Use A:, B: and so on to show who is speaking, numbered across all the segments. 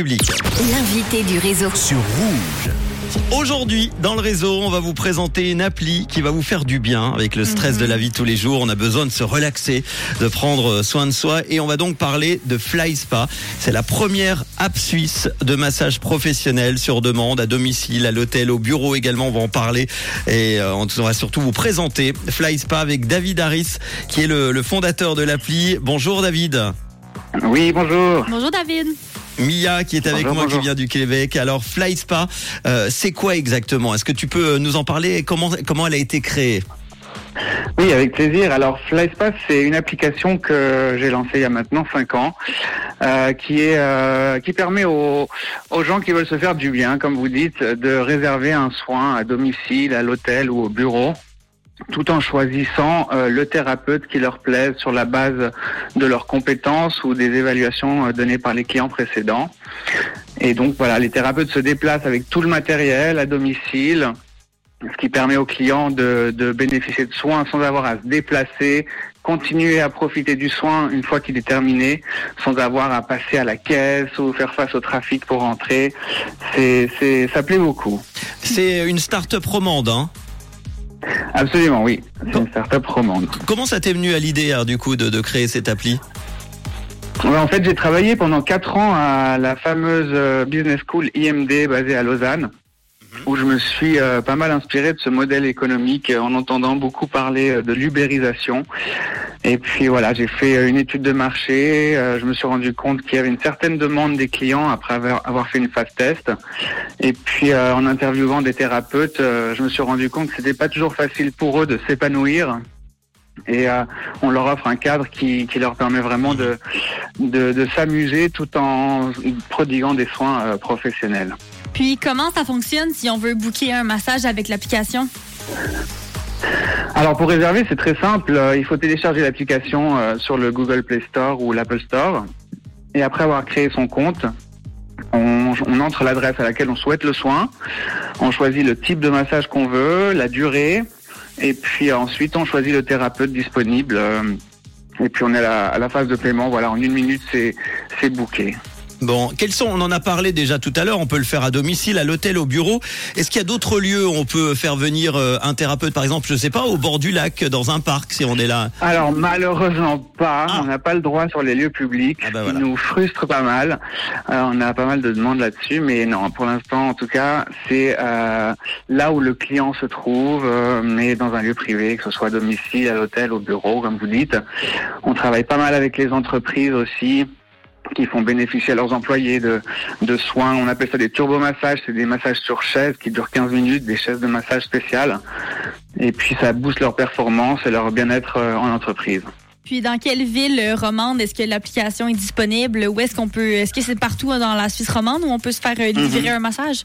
A: Public.
B: L'invité du réseau.
A: Sur Rouge. Aujourd'hui, dans le réseau, on va vous présenter une appli qui va vous faire du bien avec le stress de la vie de tous les jours. On a besoin de se relaxer, de prendre soin de soi et on va donc parler de Fly Spa. C'est la première app suisse de massage professionnel sur demande à domicile, à l'hôtel, au bureau également. On va en parler et euh, on va surtout vous présenter Fly Spa avec David Harris qui est le, le fondateur de l'appli. Bonjour David.
C: Oui, bonjour.
D: Bonjour David.
A: Mia qui est avec
C: Bonjour,
A: moi,
C: bonjour.
A: qui vient du Québec. Alors Fly Spa, euh, c'est quoi exactement? Est-ce que tu peux nous en parler? Et comment comment elle a été créée?
C: Oui, avec plaisir. Alors, FlySpace, c'est une application que j'ai lancée il y a maintenant 5 ans, euh, qui est euh, qui permet aux, aux gens qui veulent se faire du bien, comme vous dites, de réserver un soin à domicile, à l'hôtel ou au bureau tout en choisissant euh, le thérapeute qui leur plaise sur la base de leurs compétences ou des évaluations euh, données par les clients précédents. Et donc voilà, les thérapeutes se déplacent avec tout le matériel à domicile, ce qui permet aux clients de, de bénéficier de soins sans avoir à se déplacer, continuer à profiter du soin une fois qu'il est terminé, sans avoir à passer à la caisse ou faire face au trafic pour rentrer. C'est, ça plaît beaucoup.
A: C'est une start-up romande. Hein
C: Absolument, oui. C'est une start-up romande.
A: Comment ça t'est venu à l'idée hein, du coup de, de créer cette appli
C: en fait, j'ai travaillé pendant quatre ans à la fameuse euh, business school IMD basée à Lausanne, où je me suis euh, pas mal inspiré de ce modèle économique euh, en entendant beaucoup parler euh, de l'ubérisation. Et puis voilà, j'ai fait une étude de marché. je me suis rendu compte qu'il y avait une certaine demande des clients après avoir, fait une phase test. Et puis en interviewant des thérapeutes, je me suis rendu compte que c'était pas toujours facile pour eux de s'épanouir. Et euh, on leur offre un cadre qui, qui leur permet vraiment de, de, de s'amuser tout en prodiguant des soins euh, professionnels.
D: Puis comment ça fonctionne si on veut booker un massage avec l'application?
C: Alors pour réserver, c'est très simple. Euh, Il faut télécharger l'application euh, sur le Google Play Store ou l'Apple Store. Et après avoir créé son compte, on, on entre l'adresse à laquelle on souhaite le soin. On choisit le type de massage qu'on veut, la durée. Et puis ensuite, on choisit le thérapeute disponible. euh, Et puis on est à la, à la phase de paiement. Voilà, en une minute, c'est c'est booké.
A: Bon, quels sont On en a parlé déjà tout à l'heure. On peut le faire à domicile, à l'hôtel, au bureau. Est-ce qu'il y a d'autres lieux où on peut faire venir euh, un thérapeute, par exemple, je sais pas, au bord du lac, dans un parc, si on est là?
C: Alors malheureusement pas,
A: Ah.
C: on n'a pas le droit sur les lieux publics,
A: Ah bah voilà.
C: nous frustre pas mal. Euh, on a pas mal de demandes là-dessus, mais non, pour l'instant en tout cas, c'est euh, là où le client se trouve, euh, mais dans un lieu privé, que ce soit à domicile, à l'hôtel, au bureau, comme vous dites. On travaille pas mal avec les entreprises aussi qui font bénéficier à leurs employés de, de soins. On appelle ça des turbomassages, c'est des massages sur chaise qui durent 15 minutes, des chaises de massage spéciales. Et puis ça booste leur performance et leur bien-être euh, en entreprise.
D: Puis dans quelle ville euh, romande est-ce que l'application est disponible? Où est-ce qu'on peut. Est-ce que c'est partout dans la Suisse romande où on peut se faire euh, livrer un massage?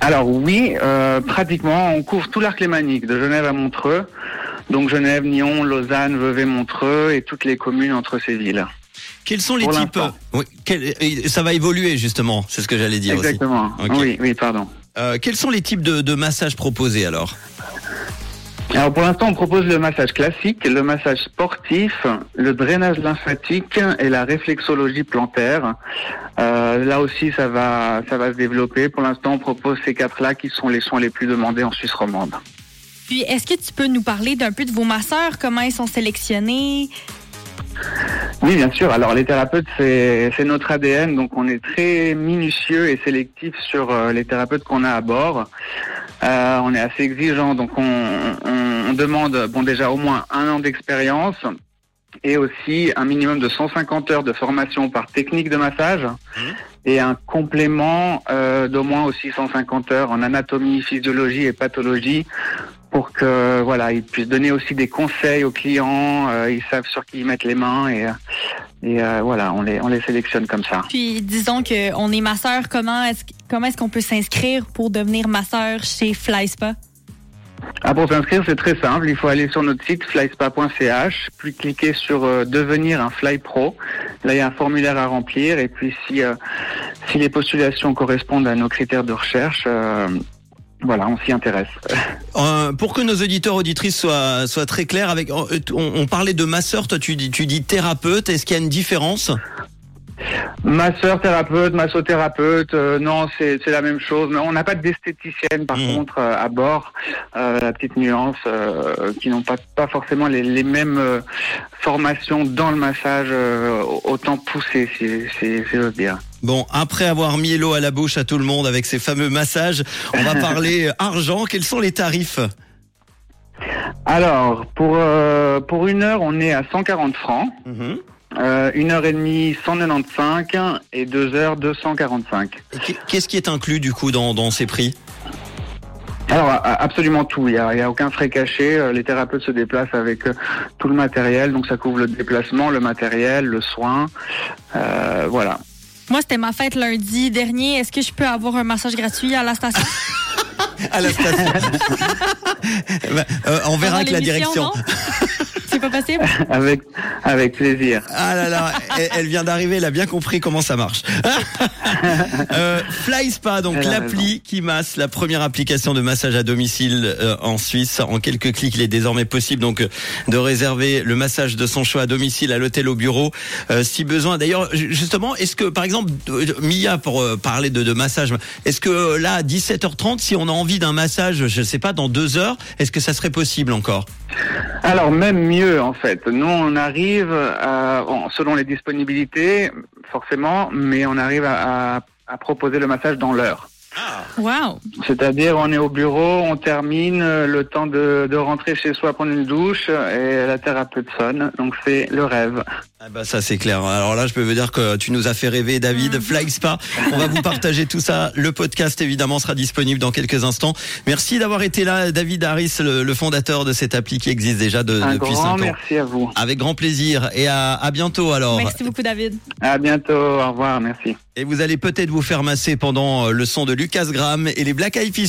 C: Alors oui, euh, pratiquement, on couvre tout l'arc lémanique, de Genève à Montreux. Donc Genève, Nyon, Lausanne, Vevey, Montreux et toutes les communes entre ces villes.
A: Quels sont les
C: Pour
A: types. Oui, quel- Ça va évoluer justement. C'est ce que j'allais dire
C: Exactement.
A: Ok.
C: Oui, oui, pardon.
A: aussi. Euh, quels sont les types de, de massages proposés alors
C: Alors pour l'instant, on propose le massage classique, le massage sportif, le drainage lymphatique et la réflexologie plantaire. Euh, là aussi, ça va, ça va se développer. Pour l'instant, on propose ces quatre-là qui sont les soins les plus demandés en Suisse romande.
D: Puis est-ce que tu peux nous parler d'un peu de vos masseurs? Comment ils sont sélectionnés?
C: Oui, bien sûr. Alors les thérapeutes, c'est notre ADN, donc on est très minutieux et sélectif sur euh, les thérapeutes qu'on a à bord. Euh, on est assez exigeant, donc on, on, on demande bon déjà au moins un an d'expérience et aussi un minimum de 150 heures de formation par technique de massage et un complément euh, d'au moins aussi 150 heures en anatomie, physiologie et pathologie pour que voilà ils puissent donner aussi des conseils aux clients, euh, ils savent sur qui ils mettent les mains et euh, et euh, voilà on les on les sélectionne comme ça.
D: Puis disons qu'on est masseur, comment est-ce comment est-ce qu'on peut s'inscrire pour devenir masseur chez FlySpa?
C: Ah, pour s'inscrire c'est très simple, il faut aller sur notre site flyspa.ch, puis cliquer sur euh, devenir un Fly Pro. Là il y a un formulaire à remplir et puis si euh, si les postulations correspondent à nos critères de recherche euh, voilà, on s'y intéresse.
A: Euh, Pour que nos auditeurs auditrices soient, soient très clairs, avec, on, on parlait de masseur, toi tu dis, tu dis thérapeute. Est-ce qu'il y a une différence?
C: Masseur, thérapeute, massothérapeute, euh, non, c'est la même chose. Mais on n'a pas d'esthéticienne, par
A: Mhm.
C: contre, euh, à bord. Euh, la petite nuance, euh, qui n'ont pas, pas forcément les, les mêmes euh, formations dans le massage euh, autant poussé, si, si, si j'ose dire.
A: Bon, après avoir mis l'eau à la bouche à tout le monde avec ces fameux massages, on va parler euh, argent. Quels sont les tarifs
C: Alors, pour, euh, pour une heure, on est à 140 francs.
A: Mhm.
C: Euh, une heure et demie, 195 et deux heures, 245.
A: Et qu'est- Qu'est-ce qui est inclus du coup dans, dans ces prix?
C: Alors absolument tout, il n'y a, a aucun frais caché. Les thérapeutes se déplacent avec tout le matériel, donc ça couvre le déplacement, le matériel, le soin, Euh, voilà.
D: Moi, c'était ma fête lundi dernier. Est-ce que je peux avoir un massage gratuit à la station?
A: à la station Bah, euh, On verra avec la direction.
D: C'est pas possible?
C: Avec avec plaisir.
A: Ah là là, elle, elle vient d'arriver, elle a bien compris comment ça marche. euh, Fly Spa, donc l'appli qui masse, la première application de massage à domicile euh, en Suisse. En quelques clics, il est désormais possible donc euh, de réserver le massage de son choix à domicile, à l'hôtel, au bureau, euh, si besoin. D'ailleurs, ju- justement, est-ce que par exemple, Mia, pour euh, parler de, de massage, est-ce que là, à 17h30, si on a envie d'un massage, je sais pas, dans deux heures, est-ce que ça serait possible encore?
C: Alors même mieux en fait. Nous on arrive selon les disponibilités forcément, mais on arrive à proposer le massage dans l'heure.
D: Wow!
C: C'est-à-dire on est au bureau, on termine, euh, le temps de, de rentrer chez soi, prendre une douche et la thérapeute sonne. Donc c'est le rêve.
A: Ah bah ça c'est clair. Alors là je peux vous dire que tu nous as fait rêver David. Fly Spa, on va vous partager tout ça. Le podcast évidemment sera disponible dans quelques instants. Merci d'avoir été là David Harris, le, le fondateur de cette appli qui existe déjà de-
C: Un
A: depuis 5
C: grand
A: ans.
C: merci à vous.
A: Avec grand plaisir et à, à bientôt alors.
D: Merci beaucoup, David.
C: À bientôt. Au revoir. Merci.
A: Et vous allez peut-être vous faire masser pendant euh, le son de Lucas Graham et les Black Eyed Peas